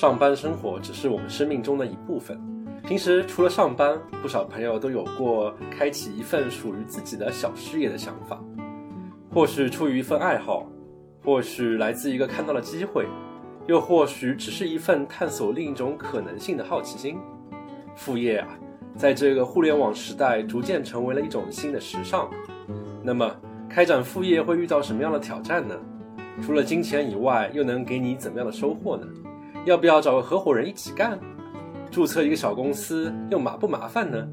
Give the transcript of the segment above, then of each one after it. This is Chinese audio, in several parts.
上班生活只是我们生命中的一部分。平时除了上班，不少朋友都有过开启一份属于自己的小事业的想法，或许出于一份爱好，或许来自一个看到了机会，又或许只是一份探索另一种可能性的好奇心。副业啊，在这个互联网时代，逐渐成为了一种新的时尚。那么，开展副业会遇到什么样的挑战呢？除了金钱以外，又能给你怎么样的收获呢？要不要找个合伙人一起干？注册一个小公司又麻不麻烦呢？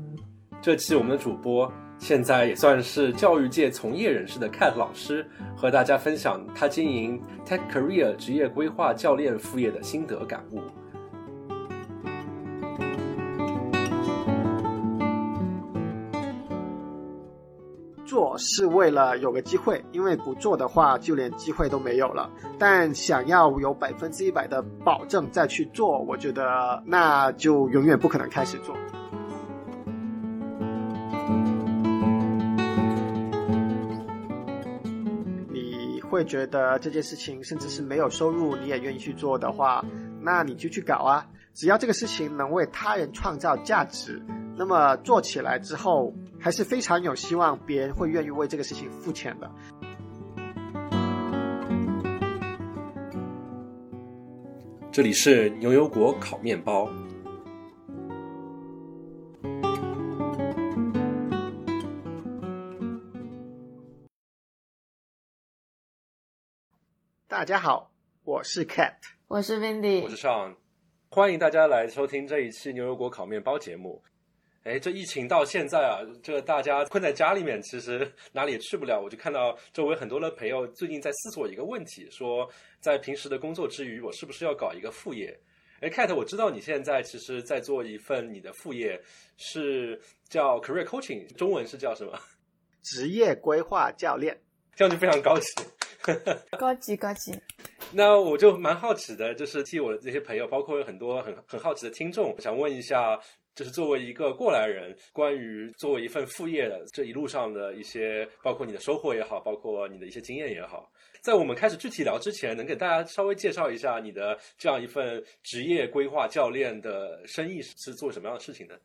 这期我们的主播现在也算是教育界从业人士的 Cat 老师，和大家分享他经营 Tech Career 职业规划教练副业的心得感悟。做是为了有个机会，因为不做的话就连机会都没有了。但想要有百分之一百的保证再去做，我觉得那就永远不可能开始做。你会觉得这件事情甚至是没有收入你也愿意去做的话，那你就去搞啊！只要这个事情能为他人创造价值。那么做起来之后，还是非常有希望，别人会愿意为这个事情付钱的。这里是牛油果烤面包。大家好，我是 Cat，我是 Vindy，我是 Sean，欢迎大家来收听这一期牛油果烤面包节目。哎，这疫情到现在啊，这大家困在家里面，其实哪里也去不了。我就看到周围很多的朋友最近在思索一个问题，说在平时的工作之余，我是不是要搞一个副业？哎，Cat，我知道你现在其实在做一份你的副业，是叫 Career Coaching，中文是叫什么？职业规划教练，这样就非常高级，高级高级。那我就蛮好奇的，就是替我的这些朋友，包括很多很很好奇的听众，想问一下。就是作为一个过来人，关于作为一份副业的这一路上的一些，包括你的收获也好，包括你的一些经验也好，在我们开始具体聊之前，能给大家稍微介绍一下你的这样一份职业规划教练的生意是做什么样的事情呢？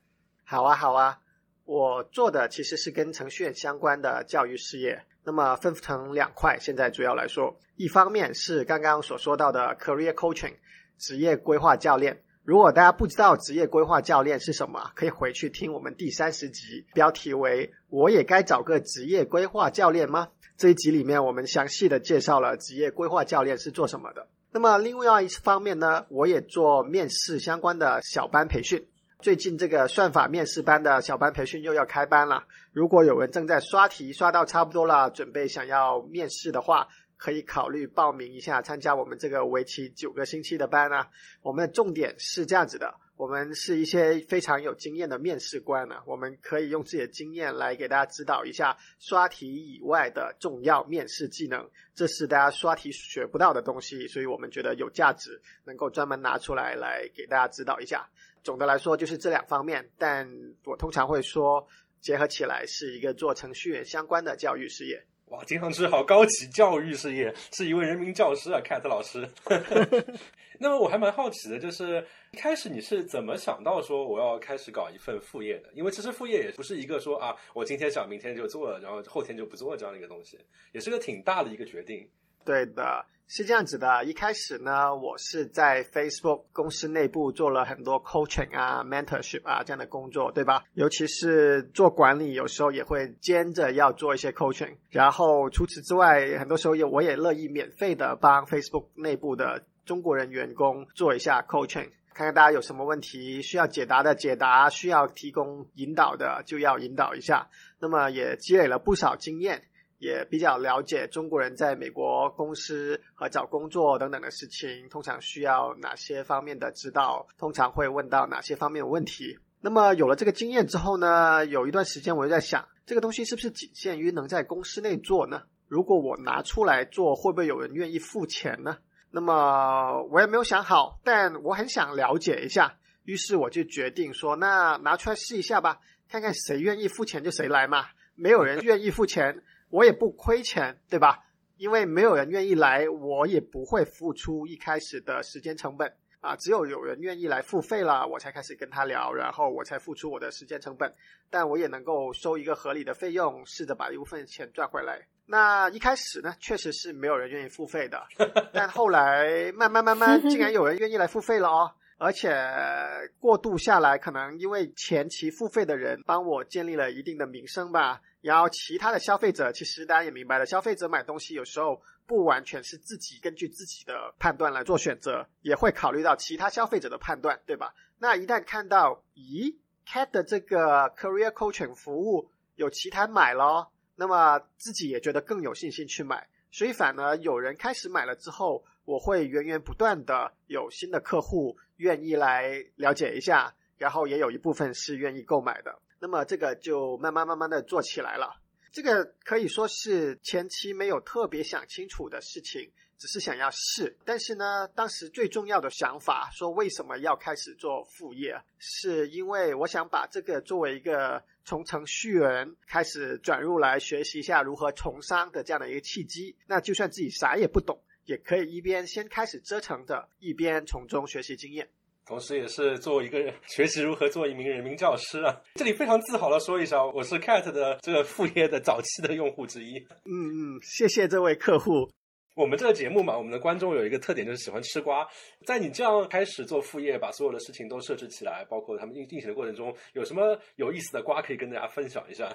好啊，好啊，我做的其实是跟程序员相关的教育事业，那么分成两块。现在主要来说，一方面是刚刚所说到的 career coaching，职业规划教练。如果大家不知道职业规划教练是什么，可以回去听我们第三十集，标题为“我也该找个职业规划教练吗？”这一集里面我们详细的介绍了职业规划教练是做什么的。那么另外一方面呢，我也做面试相关的小班培训。最近这个算法面试班的小班培训又要开班了。如果有人正在刷题刷到差不多了，准备想要面试的话。可以考虑报名一下，参加我们这个为期九个星期的班啊。我们的重点是这样子的，我们是一些非常有经验的面试官呢，我们可以用自己的经验来给大家指导一下刷题以外的重要面试技能，这是大家刷题学不到的东西，所以我们觉得有价值，能够专门拿出来来给大家指导一下。总的来说就是这两方面，但我通常会说结合起来是一个做程序员相关的教育事业。哇，听上去好高级！教育事业是一位人民教师啊，Cat 老师。那么我还蛮好奇的，就是一开始你是怎么想到说我要开始搞一份副业的？因为其实副业也不是一个说啊，我今天想明天就做，然后后天就不做这样的一个东西，也是个挺大的一个决定。对的。是这样子的，一开始呢，我是在 Facebook 公司内部做了很多 coaching 啊、mentorship 啊这样的工作，对吧？尤其是做管理，有时候也会兼着要做一些 coaching。然后除此之外，很多时候也我也乐意免费的帮 Facebook 内部的中国人员工做一下 coaching，看看大家有什么问题需要解答的解答，需要提供引导的就要引导一下。那么也积累了不少经验。也比较了解中国人在美国公司和找工作等等的事情，通常需要哪些方面的指导，通常会问到哪些方面的问题。那么有了这个经验之后呢，有一段时间我就在想，这个东西是不是仅限于能在公司内做呢？如果我拿出来做，会不会有人愿意付钱呢？那么我也没有想好，但我很想了解一下，于是我就决定说，那拿出来试一下吧，看看谁愿意付钱就谁来嘛。没有人愿意付钱。我也不亏钱，对吧？因为没有人愿意来，我也不会付出一开始的时间成本。啊，只有有人愿意来付费了，我才开始跟他聊，然后我才付出我的时间成本，但我也能够收一个合理的费用，试着把一部分钱赚回来。那一开始呢，确实是没有人愿意付费的，但后来慢慢慢慢，竟然有人愿意来付费了哦。而且过渡下来，可能因为前期付费的人帮我建立了一定的名声吧。然后其他的消费者，其实大家也明白了，消费者买东西有时候不完全是自己根据自己的判断来做选择，也会考虑到其他消费者的判断，对吧？那一旦看到，咦，Cat 的这个 Career Coaching 服务有其他买了，那么自己也觉得更有信心去买。所以反而有人开始买了之后，我会源源不断的有新的客户愿意来了解一下，然后也有一部分是愿意购买的。那么这个就慢慢慢慢的做起来了。这个可以说是前期没有特别想清楚的事情，只是想要试。但是呢，当时最重要的想法说为什么要开始做副业，是因为我想把这个作为一个从程序员开始转入来学习一下如何从商的这样的一个契机。那就算自己啥也不懂，也可以一边先开始折腾着，一边从中学习经验。同时，也是作为一个学习如何做一名人民教师啊，这里非常自豪的说一声，我是 Cat 的这个副业的早期的用户之一。嗯嗯，谢谢这位客户。我们这个节目嘛，我们的观众有一个特点，就是喜欢吃瓜。在你这样开始做副业，把所有的事情都设置起来，包括他们运进行的过程中，有什么有意思的瓜可以跟大家分享一下？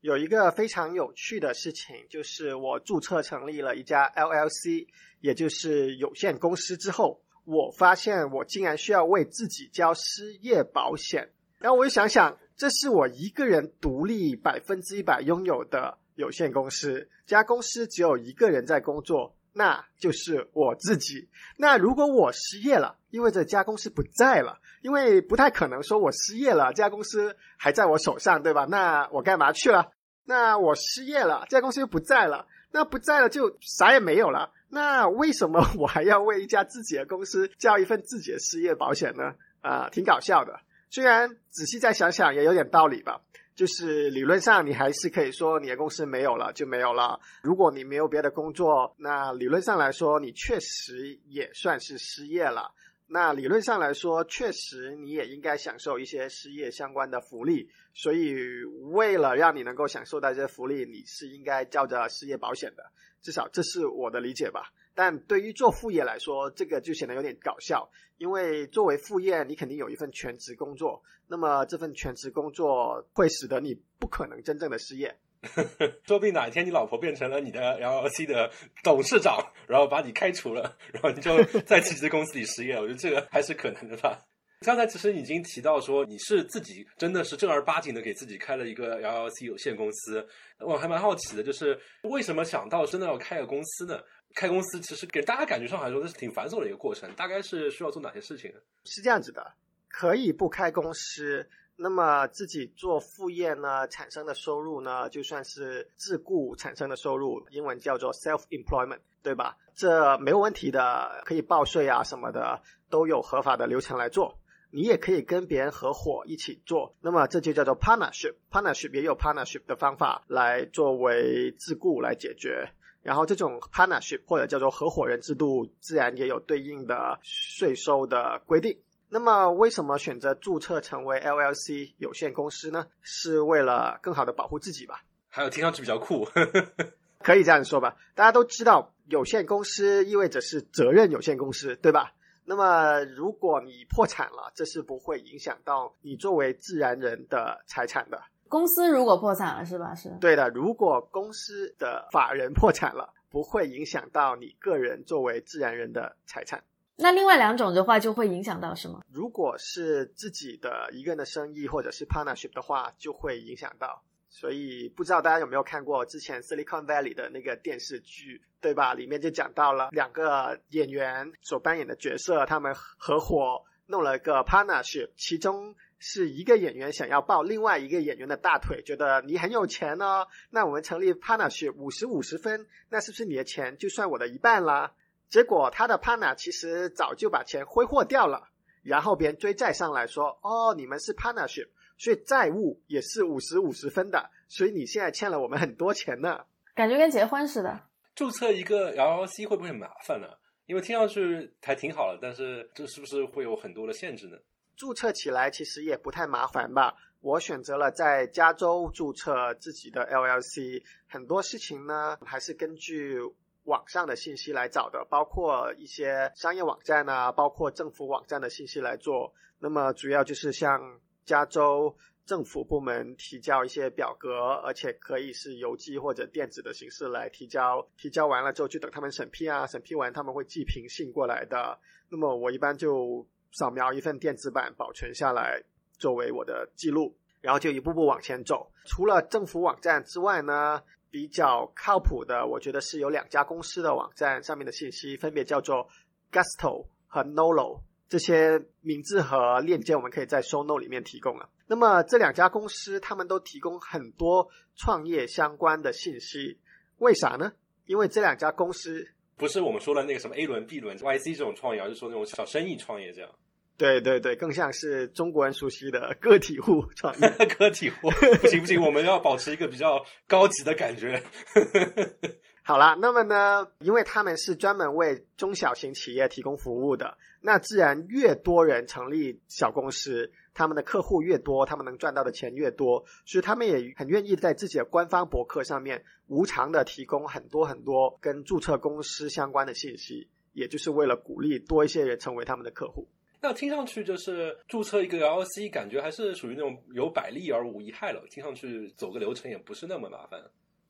有一个非常有趣的事情，就是我注册成立了一家 LLC，也就是有限公司之后。我发现我竟然需要为自己交失业保险，然后我就想想，这是我一个人独立百分之一百拥有的有限公司，家公司只有一个人在工作，那就是我自己。那如果我失业了，意味着家公司不在了，因为不太可能说我失业了，这家公司还在我手上，对吧？那我干嘛去了？那我失业了，这家公司又不在了，那不在了就啥也没有了。那为什么我还要为一家自己的公司交一份自己的失业保险呢？啊，挺搞笑的。虽然仔细再想想也有点道理吧。就是理论上你还是可以说你的公司没有了就没有了。如果你没有别的工作，那理论上来说你确实也算是失业了。那理论上来说，确实你也应该享受一些失业相关的福利。所以为了让你能够享受到这些福利，你是应该交着失业保险的。至少这是我的理解吧，但对于做副业来说，这个就显得有点搞笑。因为作为副业，你肯定有一份全职工作，那么这份全职工作会使得你不可能真正的失业。说不定哪一天你老婆变成了你的 LLC 的董事长，然后把你开除了，然后你就 在自己的公司里失业。我觉得这个还是可能的吧。刚才其实已经提到说，你是自己真的是正儿八经的给自己开了一个 LLC 有限公司。我还蛮好奇的，就是为什么想到真的要开个公司呢？开公司其实给大家感觉上来说，这是挺繁琐的一个过程。大概是需要做哪些事情？是这样子的，可以不开公司，那么自己做副业呢，产生的收入呢，就算是自雇产生的收入，英文叫做 self employment，对吧？这没有问题的，可以报税啊什么的，都有合法的流程来做。你也可以跟别人合伙一起做，那么这就叫做 partnership。partnership 也有 partnership 的方法来作为自雇来解决。然后这种 partnership 或者叫做合伙人制度，自然也有对应的税收的规定。那么为什么选择注册成为 LLC 有限公司呢？是为了更好的保护自己吧？还有听上去比较酷，可以这样说吧？大家都知道，有限公司意味着是责任有限公司，对吧？那么，如果你破产了，这是不会影响到你作为自然人的财产的。公司如果破产了，是吧？是对的。如果公司的法人破产了，不会影响到你个人作为自然人的财产。那另外两种的话，就会影响到什么？如果是自己的一个人的生意，或者是 partnership 的话，就会影响到。所以不知道大家有没有看过之前 Silicon Valley 的那个电视剧，对吧？里面就讲到了两个演员所扮演的角色，他们合伙弄了个 partnership，其中是一个演员想要抱另外一个演员的大腿，觉得你很有钱哦，那我们成立 partnership 五十五十分，那是不是你的钱就算我的一半啦？结果他的 partner 其实早就把钱挥霍掉了，然后别人追债上来说，哦，你们是 partnership。所以债务也是五十五十分的，所以你现在欠了我们很多钱呢。感觉跟结婚似的。注册一个 LLC 会不会很麻烦呢？因为听上去还挺好的，但是这是不是会有很多的限制呢？注册起来其实也不太麻烦吧。我选择了在加州注册自己的 LLC，很多事情呢还是根据网上的信息来找的，包括一些商业网站啊，包括政府网站的信息来做。那么主要就是向加州政府部门提交一些表格，而且可以是邮寄或者电子的形式来提交。提交完了之后就等他们审批啊，审批完他们会寄平信过来的。那么我一般就扫描一份电子版保存下来。作为我的记录，然后就一步步往前走。除了政府网站之外呢，比较靠谱的，我觉得是有两家公司的网站上面的信息，分别叫做 Gusto 和 Nolo。这些名字和链接我们可以在 Show Note 里面提供了。那么这两家公司他们都提供很多创业相关的信息，为啥呢？因为这两家公司不是我们说的那个什么 A 轮、B 轮、YC 这种创业，而是说那种小生意创业这样。对对对，更像是中国人熟悉的个体户创业。个体户不行不行，我们要保持一个比较高级的感觉。好啦，那么呢，因为他们是专门为中小型企业提供服务的，那自然越多人成立小公司，他们的客户越多，他们能赚到的钱越多，所以他们也很愿意在自己的官方博客上面无偿的提供很多很多跟注册公司相关的信息，也就是为了鼓励多一些人成为他们的客户。那听上去就是注册一个 LLC，感觉还是属于那种有百利而无一害了。听上去走个流程也不是那么麻烦。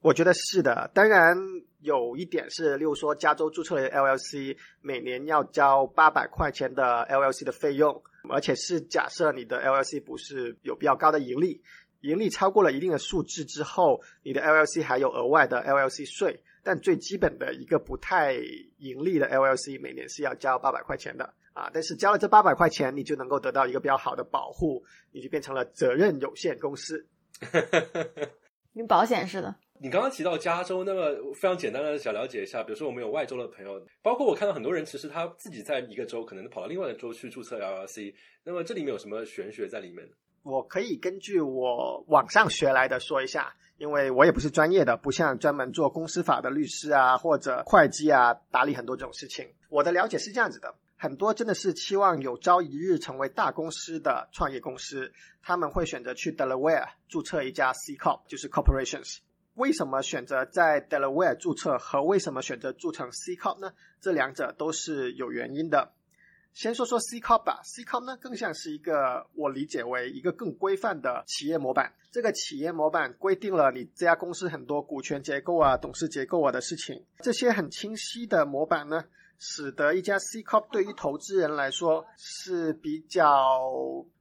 我觉得是的，当然有一点是，例如说加州注册的 LLC 每年要交八百块钱的 LLC 的费用，而且是假设你的 LLC 不是有比较高的盈利，盈利超过了一定的数字之后，你的 LLC 还有额外的 LLC 税。但最基本的一个不太盈利的 LLC 每年是要交八百块钱的。啊！但是交了这八百块钱，你就能够得到一个比较好的保护，你就变成了责任有限公司，跟保险似的。你刚刚提到加州，那么非常简单的想了解一下，比如说我们有外州的朋友，包括我看到很多人其实他自己在一个州，可能跑到另外的州去注册 LLC，那么这里面有什么玄学在里面？我可以根据我网上学来的说一下，因为我也不是专业的，不像专门做公司法的律师啊或者会计啊打理很多这种事情。我的了解是这样子的。很多真的是期望有朝一日成为大公司的创业公司，他们会选择去 Delaware 注册一家 C Corp，就是 Corporations。为什么选择在 Delaware 注册和为什么选择注成 C Corp 呢？这两者都是有原因的。先说说 C Corp 吧，C Corp 呢更像是一个我理解为一个更规范的企业模板。这个企业模板规定了你这家公司很多股权结构啊、董事结构啊的事情。这些很清晰的模板呢。使得一家 C Corp 对于投资人来说是比较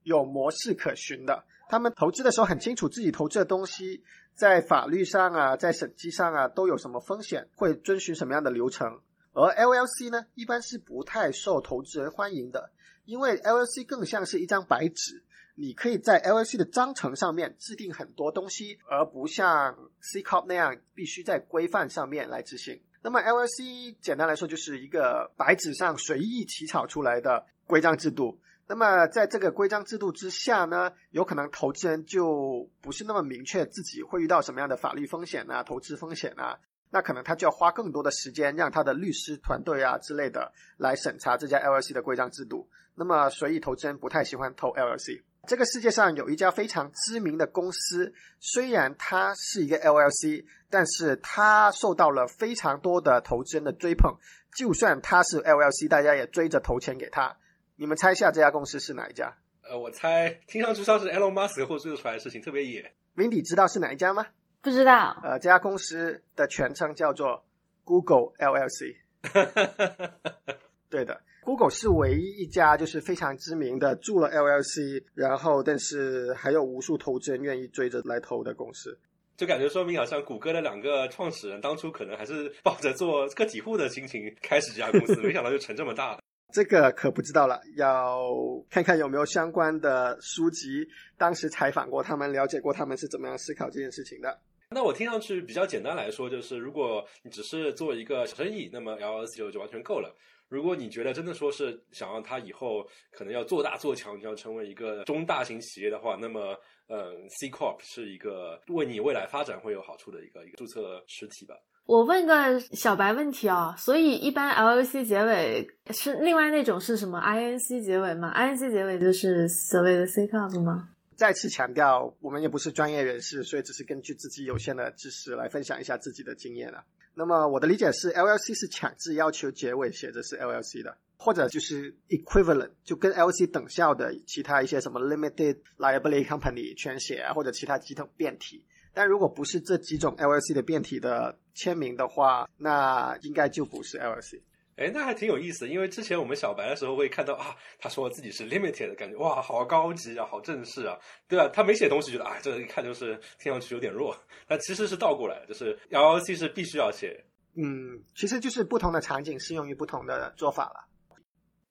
有模式可循的。他们投资的时候很清楚自己投资的东西在法律上啊，在审计上啊都有什么风险，会遵循什么样的流程。而 LLC 呢，一般是不太受投资人欢迎的，因为 LLC 更像是一张白纸，你可以在 LLC 的章程上面制定很多东西，而不像 C Corp 那样必须在规范上面来执行。那么 LLC 简单来说就是一个白纸上随意起草出来的规章制度。那么在这个规章制度之下呢，有可能投资人就不是那么明确自己会遇到什么样的法律风险啊、投资风险啊，那可能他就要花更多的时间让他的律师团队啊之类的来审查这家 LLC 的规章制度。那么所以投资人不太喜欢投 LLC。这个世界上有一家非常知名的公司，虽然它是一个 LLC，但是它受到了非常多的投资人的追捧。就算它是 LLC，大家也追着投钱给他。你们猜一下这家公司是哪一家？呃，我猜听上去像是 Elon Musk 或做出来的事情，特别野。Windy 知道是哪一家吗？不知道。呃，这家公司的全称叫做 Google LLC。对的。Google 是唯一一家就是非常知名的注了 LLC，然后但是还有无数投资人愿意追着来投的公司，就感觉说明好像谷歌的两个创始人当初可能还是抱着做个体户的心情开始这家公司，没想到就成这么大了。这个可不知道了，要看看有没有相关的书籍，当时采访过他们，了解过他们是怎么样思考这件事情的。那我听上去比较简单来说，就是如果你只是做一个小生意，那么 LLC 就就完全够了。如果你觉得真的说是想让它以后可能要做大做强，你要成为一个中大型企业的话，那么，嗯，C Corp 是一个为你未来发展会有好处的一个一个注册实体吧。我问个小白问题啊，所以一般 LLC 结尾是另外那种是什么 INC 结尾吗？INC 结尾就是所谓的 C corp 吗？再次强调，我们也不是专业人士，所以只是根据自己有限的知识来分享一下自己的经验了。那么我的理解是，LLC 是强制要求结尾写着是 LLC 的，或者就是 equivalent，就跟 LLC 等效的其他一些什么 limited liability company 全写啊，或者其他几种变体。但如果不是这几种 LLC 的变体的签名的话，那应该就不是 LLC。哎，那还挺有意思，因为之前我们小白的时候会看到啊，他说自己是 limited 的感觉，哇，好高级啊，好正式啊，对吧？他没写东西，觉得啊，这一看就是听上去有点弱，但其实是倒过来，就是 LLC 是必须要写。嗯，其实就是不同的场景适用于不同的做法了。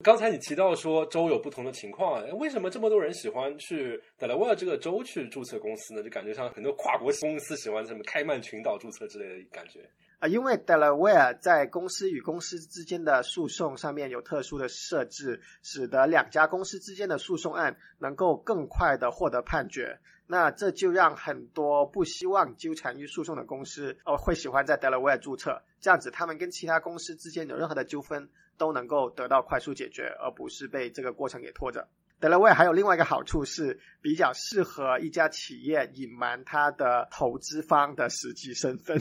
刚才你提到说州有不同的情况，为什么这么多人喜欢去德莱维尔这个州去注册公司呢？就感觉像很多跨国公司喜欢什么开曼群岛注册之类的感觉。啊，因为 Delaware 在公司与公司之间的诉讼上面有特殊的设置，使得两家公司之间的诉讼案能够更快的获得判决。那这就让很多不希望纠缠于诉讼的公司，哦，会喜欢在 Delaware 注册，这样子他们跟其他公司之间有任何的纠纷都能够得到快速解决，而不是被这个过程给拖着。Delaware 还有另外一个好处是比较适合一家企业隐瞒它的投资方的实际身份，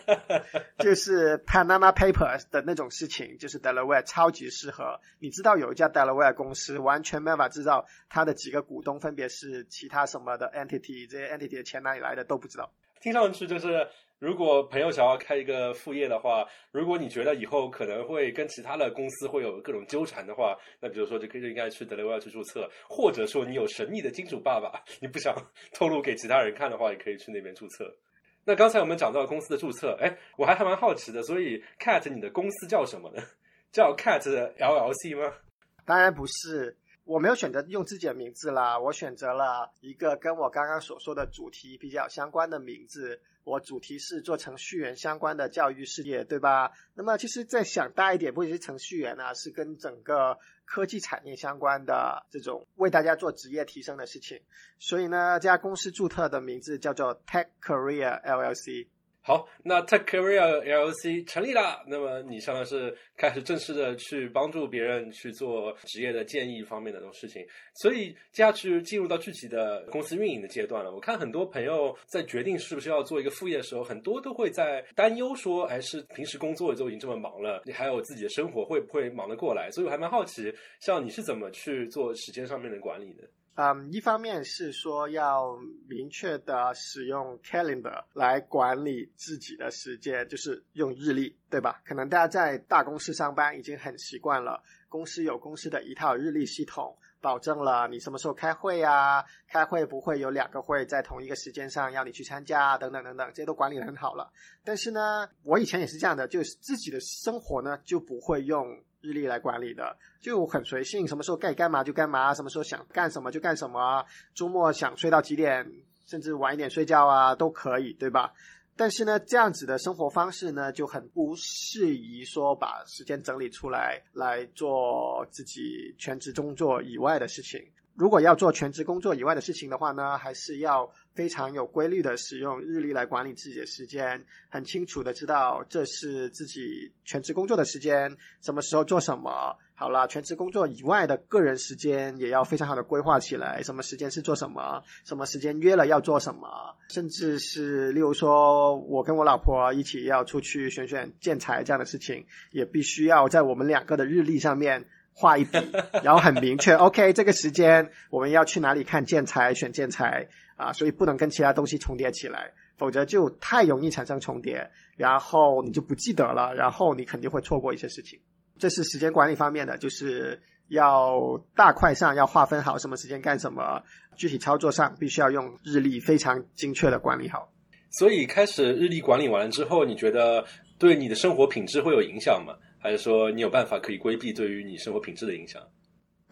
就是 Panama Papers 的那种事情，就是 Delaware 超级适合。你知道有一家 Delaware 公司完全没办法知道它的几个股东分别是其他什么的 entity，这些 entity 的钱哪里来的都不知道。听上去就是。如果朋友想要开一个副业的话，如果你觉得以后可能会跟其他的公司会有各种纠缠的话，那比如说就可以就应该去德雷威尔去注册，或者说你有神秘的金主爸爸，你不想 透露给其他人看的话，也可以去那边注册。那刚才我们讲到公司的注册，哎，我还还蛮好奇的，所以 Cat 你的公司叫什么呢？叫 Cat LLC 吗？当然不是，我没有选择用自己的名字啦，我选择了一个跟我刚刚所说的主题比较相关的名字。我主题是做程序员相关的教育事业，对吧？那么其实再想大一点，不仅是程序员啊，是跟整个科技产业相关的这种为大家做职业提升的事情。所以呢，这家公司注册的名字叫做 Tech Career LLC。好，那 Tech Career LLC 成立了，那么你相当是开始正式的去帮助别人去做职业的建议方面的这种事情，所以接下去进入到具体的公司运营的阶段了。我看很多朋友在决定是不是要做一个副业的时候，很多都会在担忧说，哎，是平时工作就已经这么忙了，你还有自己的生活，会不会忙得过来？所以我还蛮好奇，像你是怎么去做时间上面的管理的？嗯，一方面是说要明确的使用 calendar 来管理自己的时间，就是用日历，对吧？可能大家在大公司上班已经很习惯了，公司有公司的一套日历系统，保证了你什么时候开会啊，开会不会有两个会在同一个时间上要你去参加，等等等等，这些都管理的很好了。但是呢，我以前也是这样的，就是自己的生活呢就不会用。日历来管理的就很随性，什么时候该干嘛就干嘛，什么时候想干什么就干什么，周末想睡到几点，甚至晚一点睡觉啊都可以，对吧？但是呢，这样子的生活方式呢，就很不适宜说把时间整理出来来做自己全职工作以外的事情。如果要做全职工作以外的事情的话呢，还是要非常有规律的使用日历来管理自己的时间，很清楚的知道这是自己全职工作的时间，什么时候做什么。好了，全职工作以外的个人时间也要非常好的规划起来，什么时间是做什么，什么时间约了要做什么，甚至是例如说我跟我老婆一起要出去选选建材这样的事情，也必须要在我们两个的日历上面。画一笔，然后很明确。OK，这个时间我们要去哪里看建材、选建材啊？所以不能跟其他东西重叠起来，否则就太容易产生重叠，然后你就不记得了，然后你肯定会错过一些事情。这是时间管理方面的，就是要大块上要划分好什么时间干什么，具体操作上必须要用日历非常精确的管理好。所以开始日历管理完了之后，你觉得对你的生活品质会有影响吗？还是说你有办法可以规避对于你生活品质的影响？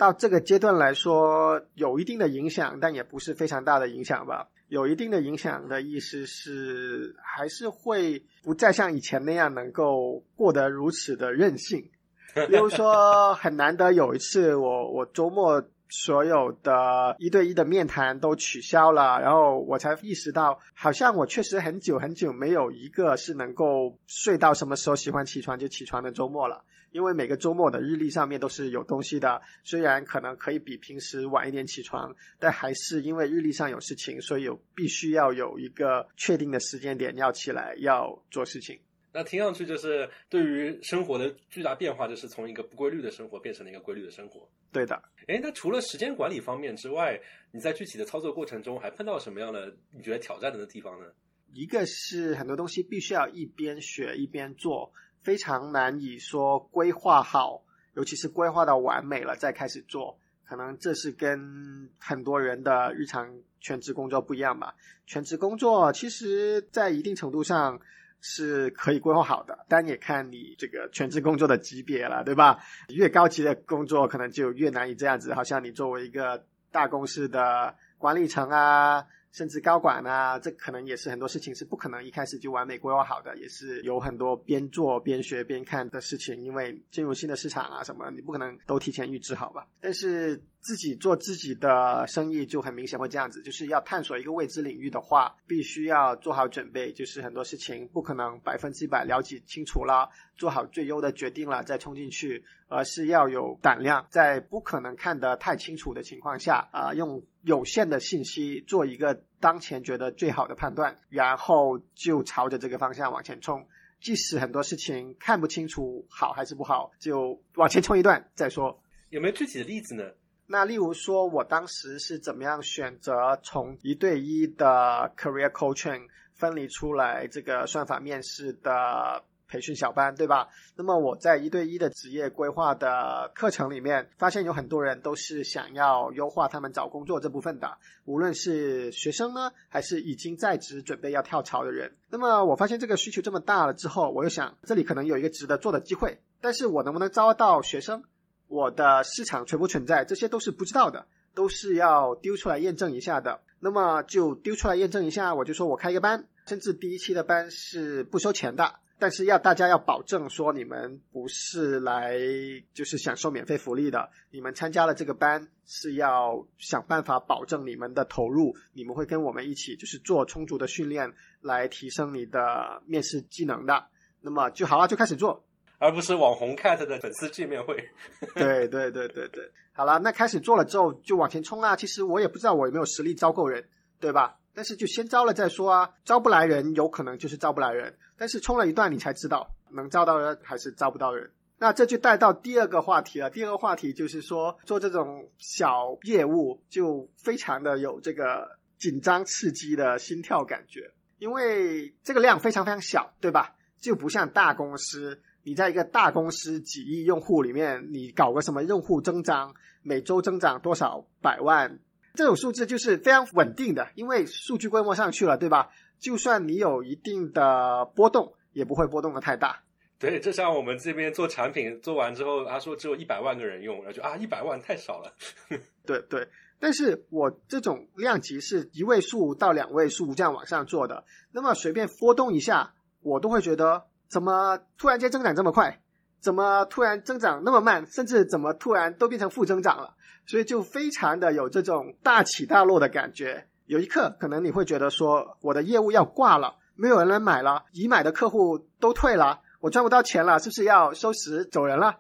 到这个阶段来说，有一定的影响，但也不是非常大的影响吧。有一定的影响的意思是，还是会不再像以前那样能够过得如此的任性。比如说，很难得有一次，我我周末所有的一对一的面谈都取消了，然后我才意识到，好像我确实很久很久没有一个是能够睡到什么时候喜欢起床就起床的周末了。因为每个周末的日历上面都是有东西的，虽然可能可以比平时晚一点起床，但还是因为日历上有事情，所以有必须要有一个确定的时间点要起来要做事情。那听上去就是对于生活的巨大变化，就是从一个不规律的生活变成了一个规律的生活。对的。哎，那除了时间管理方面之外，你在具体的操作过程中还碰到什么样的你觉得挑战的地方呢？一个是很多东西必须要一边学一边做。非常难以说规划好，尤其是规划到完美了再开始做，可能这是跟很多人的日常全职工作不一样吧。全职工作其实在一定程度上是可以规划好的，但也看你这个全职工作的级别了，对吧？越高级的工作可能就越难以这样子。好像你作为一个大公司的管理层啊。甚至高管啊，这可能也是很多事情是不可能一开始就完美规划好的，也是有很多边做边学边看的事情。因为进入新的市场啊什么，你不可能都提前预知好吧？但是自己做自己的生意就很明显会这样子，就是要探索一个未知领域的话，必须要做好准备，就是很多事情不可能百分之百了解清楚了，做好最优的决定了再冲进去，而是要有胆量，在不可能看得太清楚的情况下啊用。有限的信息做一个当前觉得最好的判断，然后就朝着这个方向往前冲。即使很多事情看不清楚好还是不好，就往前冲一段再说。有没有具体的例子呢？那例如说，我当时是怎么样选择从一对一的 career coaching 分离出来这个算法面试的？培训小班，对吧？那么我在一对一的职业规划的课程里面，发现有很多人都是想要优化他们找工作这部分的，无论是学生呢，还是已经在职准备要跳槽的人。那么我发现这个需求这么大了之后，我又想这里可能有一个值得做的机会，但是我能不能招到学生？我的市场存不存在？这些都是不知道的，都是要丢出来验证一下的。那么就丢出来验证一下，我就说我开一个班，甚至第一期的班是不收钱的。但是要大家要保证说你们不是来就是享受免费福利的，你们参加了这个班是要想办法保证你们的投入，你们会跟我们一起就是做充足的训练来提升你的面试技能的。那么就好了，就开始做，而不是网红 cat 的粉丝见面会。对对对对对，好了，那开始做了之后就往前冲啊！其实我也不知道我有没有实力招够人，对吧？但是就先招了再说啊，招不来人有可能就是招不来人。但是冲了一段你才知道能招到人还是招不到人。那这就带到第二个话题了。第二个话题就是说做这种小业务就非常的有这个紧张刺激的心跳感觉，因为这个量非常非常小，对吧？就不像大公司，你在一个大公司几亿用户里面，你搞个什么用户增长，每周增长多少百万。这种数字就是非常稳定的，因为数据规模上去了，对吧？就算你有一定的波动，也不会波动的太大。对，就像我们这边做产品做完之后，他说只有一百万个人用，然后就啊，一百万太少了。对对，但是我这种量级是一位数到两位数这样往上做的，那么随便波动一下，我都会觉得怎么突然间增长这么快？怎么突然增长那么慢？甚至怎么突然都变成负增长了？所以就非常的有这种大起大落的感觉。有一刻可能你会觉得说，我的业务要挂了，没有人来买了，已买的客户都退了，我赚不到钱了，是不是要收拾走人了？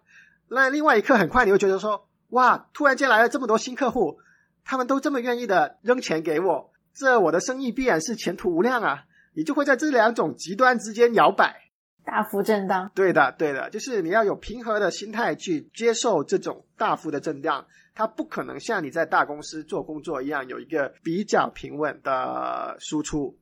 那另外一刻很快你会觉得说，哇，突然间来了这么多新客户，他们都这么愿意的扔钱给我，这我的生意必然是前途无量啊！你就会在这两种极端之间摇摆。大幅震荡，对的，对的，就是你要有平和的心态去接受这种大幅的震荡，它不可能像你在大公司做工作一样有一个比较平稳的输出。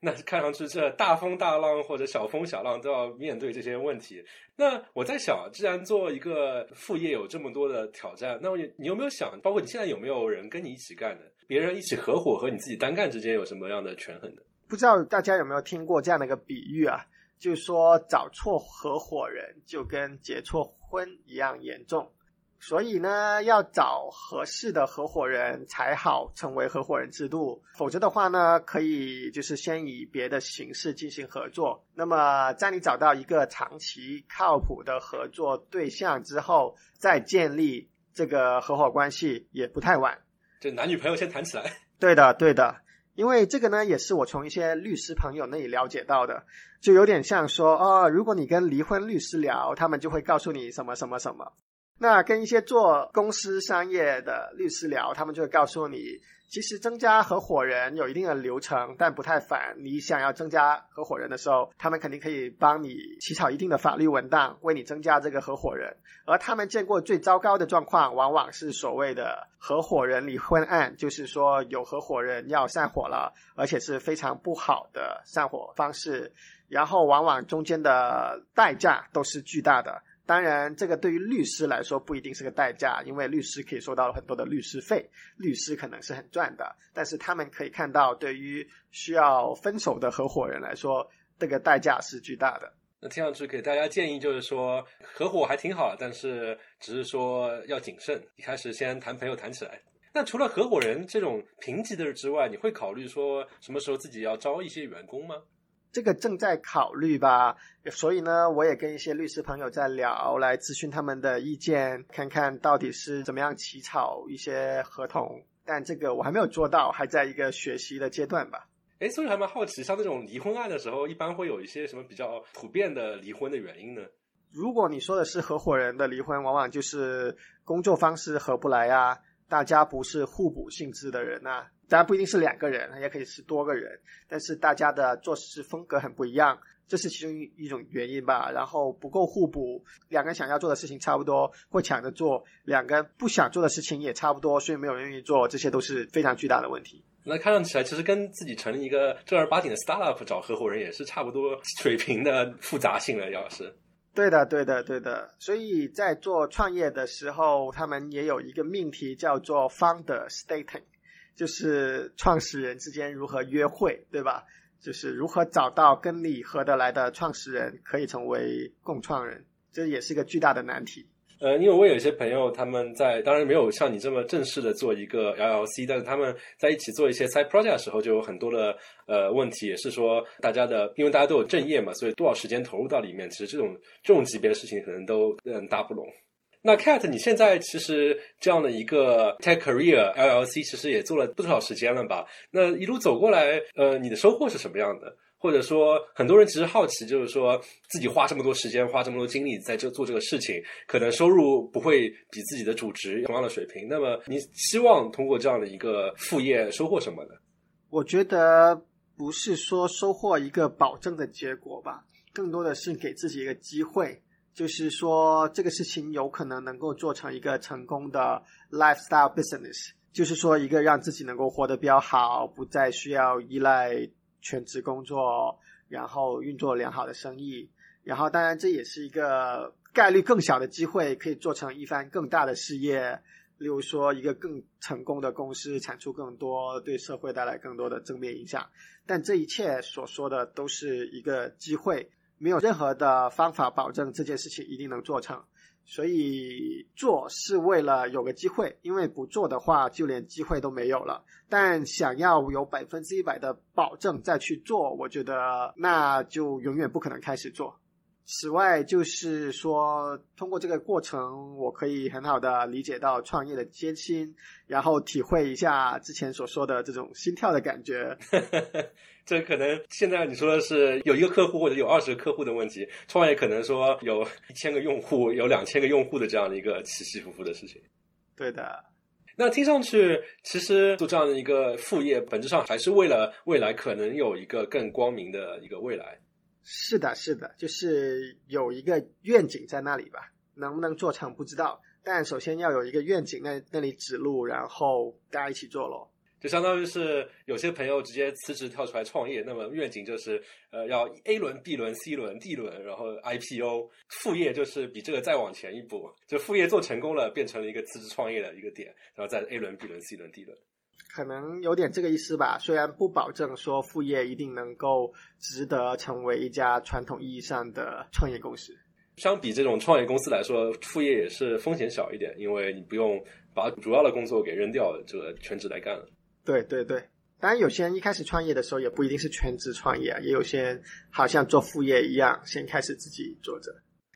那看上去这大风大浪或者小风小浪都要面对这些问题。那我在想，既然做一个副业有这么多的挑战，那你你有没有想，包括你现在有没有人跟你一起干的？别人一起合伙和你自己单干之间有什么样的权衡的？不知道大家有没有听过这样的一个比喻啊？就说找错合伙人就跟结错婚一样严重，所以呢，要找合适的合伙人才好成为合伙人制度，否则的话呢，可以就是先以别的形式进行合作。那么在你找到一个长期靠谱的合作对象之后，再建立这个合伙关系也不太晚。这男女朋友先谈起来。对的，对的，因为这个呢，也是我从一些律师朋友那里了解到的，就有点像说，哦，如果你跟离婚律师聊，他们就会告诉你什么什么什么。那跟一些做公司商业的律师聊，他们就会告诉你，其实增加合伙人有一定的流程，但不太烦。你想要增加合伙人的时候，他们肯定可以帮你起草一定的法律文档，为你增加这个合伙人。而他们见过最糟糕的状况，往往是所谓的合伙人离婚案，就是说有合伙人要散伙了，而且是非常不好的散伙方式，然后往往中间的代价都是巨大的。当然，这个对于律师来说不一定是个代价，因为律师可以收到很多的律师费，律师可能是很赚的。但是他们可以看到，对于需要分手的合伙人来说，这个代价是巨大的。那听上去给大家建议就是说，合伙还挺好，但是只是说要谨慎，一开始先谈朋友谈起来。那除了合伙人这种评级的之外，你会考虑说什么时候自己要招一些员工吗？这个正在考虑吧，所以呢，我也跟一些律师朋友在聊，来咨询他们的意见，看看到底是怎么样起草一些合同。但这个我还没有做到，还在一个学习的阶段吧。哎，所以还蛮好奇，像这种离婚案的时候，一般会有一些什么比较普遍的离婚的原因呢？如果你说的是合伙人的离婚，往往就是工作方式合不来啊，大家不是互补性质的人呐。当然不一定是两个人，也可以是多个人，但是大家的做事风格很不一样，这是其中一种原因吧。然后不够互补，两个人想要做的事情差不多，会抢着做；两个人不想做的事情也差不多，所以没有人愿意做，这些都是非常巨大的问题。那看上起来，其实跟自己成立一个正儿八经的 startup 找合伙人也是差不多水平的复杂性了，要是。对的，对的，对的。所以在做创业的时候，他们也有一个命题叫做 founder stating。就是创始人之间如何约会，对吧？就是如何找到跟你合得来的创始人，可以成为共创人，这也是个巨大的难题。呃，因为我有一些朋友，他们在当然没有像你这么正式的做一个 LLC，但是他们在一起做一些 side project 的时候，就有很多的呃问题，也是说大家的，因为大家都有正业嘛，所以多少时间投入到里面，其实这种这种级别的事情可能都嗯搭不拢。那 Cat，你现在其实这样的一个 Tech Career LLC，其实也做了不少时间了吧？那一路走过来，呃，你的收获是什么样的？或者说，很多人其实好奇，就是说自己花这么多时间、花这么多精力在这做这个事情，可能收入不会比自己的主职同样的水平。那么，你希望通过这样的一个副业收获什么呢？我觉得不是说收获一个保证的结果吧，更多的是给自己一个机会。就是说，这个事情有可能能够做成一个成功的 lifestyle business，就是说一个让自己能够活得比较好，不再需要依赖全职工作，然后运作良好的生意。然后，当然这也是一个概率更小的机会，可以做成一番更大的事业，例如说一个更成功的公司，产出更多，对社会带来更多的正面影响。但这一切所说的都是一个机会。没有任何的方法保证这件事情一定能做成，所以做是为了有个机会，因为不做的话就连机会都没有了。但想要有百分之一百的保证再去做，我觉得那就永远不可能开始做。此外，就是说，通过这个过程，我可以很好的理解到创业的艰辛，然后体会一下之前所说的这种心跳的感觉。这可能现在你说的是有一个客户或者有二十个客户的问题，创业可能说有一千个用户、有两千个用户的这样的一个起起伏伏的事情。对的。那听上去，其实做这样的一个副业，本质上还是为了未来可能有一个更光明的一个未来。是的，是的，就是有一个愿景在那里吧，能不能做成不知道，但首先要有一个愿景，那那里指路，然后大家一起做咯。就相当于是有些朋友直接辞职跳出来创业，那么愿景就是呃要 A 轮、B 轮、C 轮、D 轮，然后 IPO。副业就是比这个再往前一步，就副业做成功了，变成了一个辞职创业的一个点，然后再 A 轮、B 轮、C 轮、D 轮。可能有点这个意思吧，虽然不保证说副业一定能够值得成为一家传统意义上的创业公司。相比这种创业公司来说，副业也是风险小一点，因为你不用把主要的工作给扔掉，这个全职来干了。对对对，当然有些人一开始创业的时候也不一定是全职创业，也有些人好像做副业一样，先开始自己做着。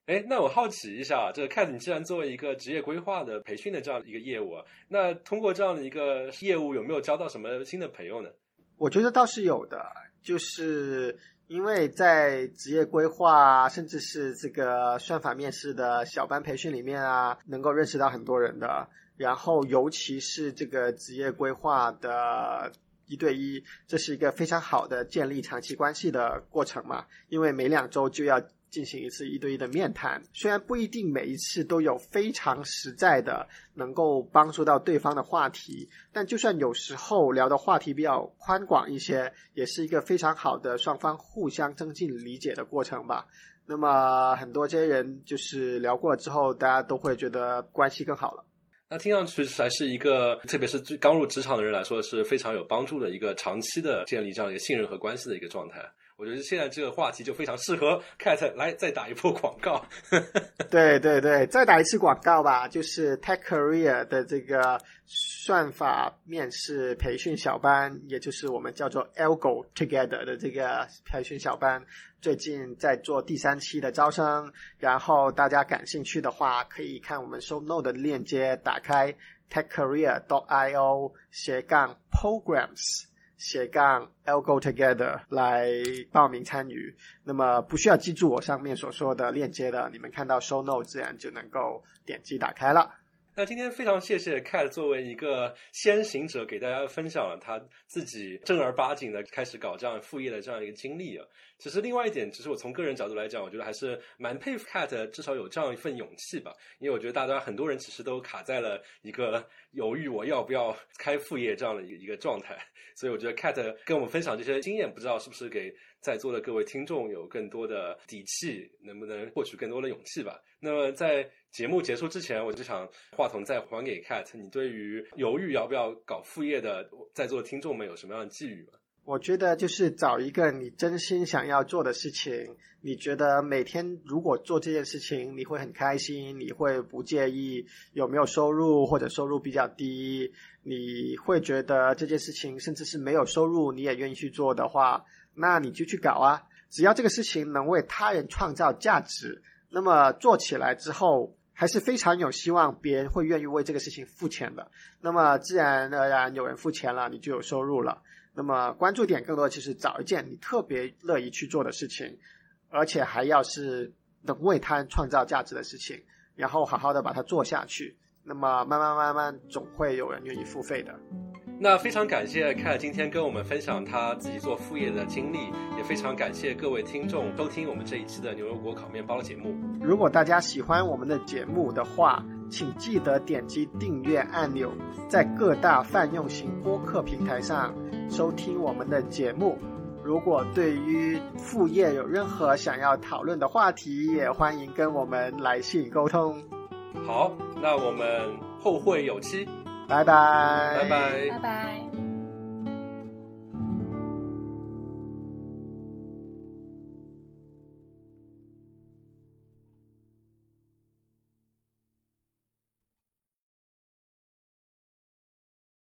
哎，那我好奇一下，这个 Cat，你既然作为一个职业规划的培训的这样一个业务，那通过这样的一个业务，有没有交到什么新的朋友呢？我觉得倒是有的，就是因为在职业规划，甚至是这个算法面试的小班培训里面啊，能够认识到很多人的。然后，尤其是这个职业规划的一对一，这是一个非常好的建立长期关系的过程嘛，因为每两周就要。进行一次一对一的面谈，虽然不一定每一次都有非常实在的能够帮助到对方的话题，但就算有时候聊的话题比较宽广一些，也是一个非常好的双方互相增进理解的过程吧。那么很多这些人就是聊过之后，大家都会觉得关系更好了。那听上去还是一个，特别是刚入职场的人来说，是非常有帮助的一个长期的建立这样一个信任和关系的一个状态。我觉得现在这个话题就非常适合 Cat 来再打一波广告。对对对，再打一次广告吧，就是 Tech Career 的这个算法面试培训小班，也就是我们叫做 Algo Together 的这个培训小班，最近在做第三期的招生。然后大家感兴趣的话，可以看我们 Show Note 的链接，打开 TechCareer.io 斜杠 Programs。斜杠 L Go Together 来报名参与，那么不需要记住我上面所说的链接的，你们看到 Show Note 自然就能够点击打开了。那今天非常谢谢 Cat 作为一个先行者，给大家分享了他自己正儿八经的开始搞这样副业的这样一个经历啊。其实另外一点，其实我从个人角度来讲，我觉得还是蛮佩服 Cat，至少有这样一份勇气吧。因为我觉得大家很多人其实都卡在了一个犹豫我要不要开副业这样的一个状态。所以我觉得 Cat 跟我们分享这些经验，不知道是不是给在座的各位听众有更多的底气，能不能获取更多的勇气吧？那么在节目结束之前，我就想话筒再还给 Cat。你对于犹豫要不要搞副业的在座听众们有什么样的寄语吗？我觉得就是找一个你真心想要做的事情，你觉得每天如果做这件事情你会很开心，你会不介意有没有收入或者收入比较低，你会觉得这件事情甚至是没有收入你也愿意去做的话，那你就去搞啊！只要这个事情能为他人创造价值。那么做起来之后，还是非常有希望别人会愿意为这个事情付钱的。那么自然而然有人付钱了，你就有收入了。那么关注点更多其实找一件你特别乐意去做的事情，而且还要是能为他人创造价值的事情，然后好好的把它做下去。那么慢慢慢慢总会有人愿意付费的。那非常感谢凯今天跟我们分享他自己做副业的经历，也非常感谢各位听众收听我们这一期的牛油果烤面包节目。如果大家喜欢我们的节目的话，请记得点击订阅按钮，在各大泛用型播客平台上收听我们的节目。如果对于副业有任何想要讨论的话题，也欢迎跟我们来信沟通。好，那我们后会有期。拜拜，拜拜，拜拜。